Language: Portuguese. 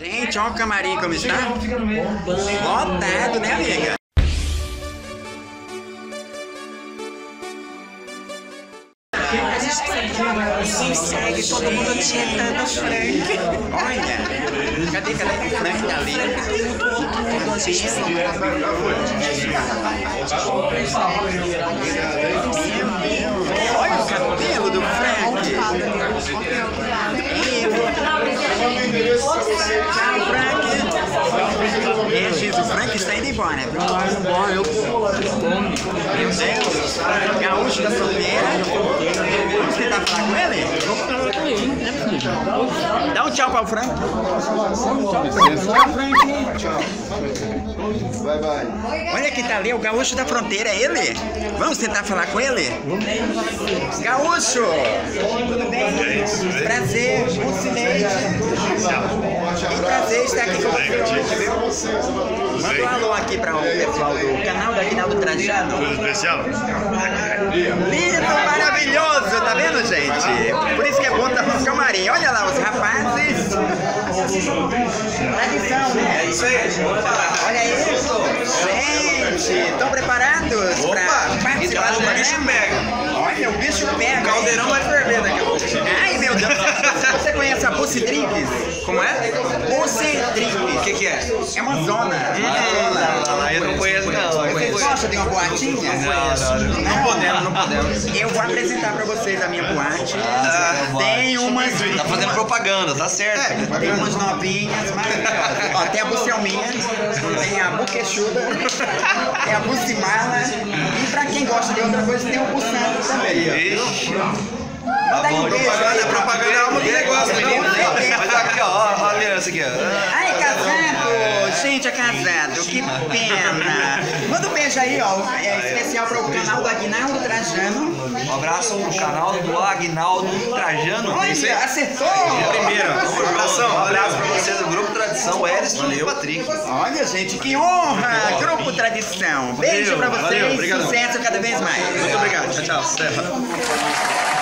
Gente, olha o camarim como está. Lotado, né, amiga? A gente segue todo mundo tietando o Frank. Olha, cadê, cadê? O Frank tá ali. Olha o cabelo do Frank. Tchau, Frank. É, Frank está indo embora, viu? Meu Deus. Gaúcho da fronteira. Vamos tentar falar com ele? Dá um tchau para o Frank. Vai, vai. Olha que tá ali, o gaúcho da fronteira, é ele? Vamos tentar falar com ele? Gaúcho! Tudo bem? Prazer, Moncinete. Que prazer estar aqui com você hoje, viu? Manda um alô aqui para o pessoal do canal da Aguinaldo Trajano. Coisa especial? Lindo, maravilhoso, tá vendo, gente? Por isso que é bom estar no camarim. Olha lá, os rapazes. Tradição, né? É isso aí. Olha isso! Gente, estão preparados para participar do o bicho programa? pega. Olha, o bicho pega. O caldeirão vai ferver daqui a pouco. Meu Deus. Você conhece a Pussy Drinks? Como é? Pussy O Drinks. que que é? É uma zona. É uma Não, zona. não, eu não conheço não. não Vocês gostam de uma boatinha? Não podemos, não podemos. Eu vou apresentar pra vocês a minha boate. Ah, Tem umas. Tá fazendo propaganda, tá certo. Tem umas novinhas maravilhosas. Ó, tem a Bucelminha, tem a Buquechuda, tem a Bucimala. E pra quem gosta de outra coisa, tem o Buçando também. Ixi. Tá bom, propaganda, propaganda é alma do negócio, menino. Mas aqui, ó, ó, a aliança aqui, ó. Ai, casado! Gente, é casado, que pena! Manda um beijo aí, ó, é especial para o canal do Aguinaldo Trajano. Um abraço pro canal do Agnaldo Trajano. Olha, acertou! Primeiro, um abração, um abraço pra vocês do Grupo Tradição, Edson e Patrick. Olha, gente, que honra! Grupo Tradição. Beijo pra Valeu, vocês, valeu, sucesso cada vez mais. Muito obrigado, tchau, tchau.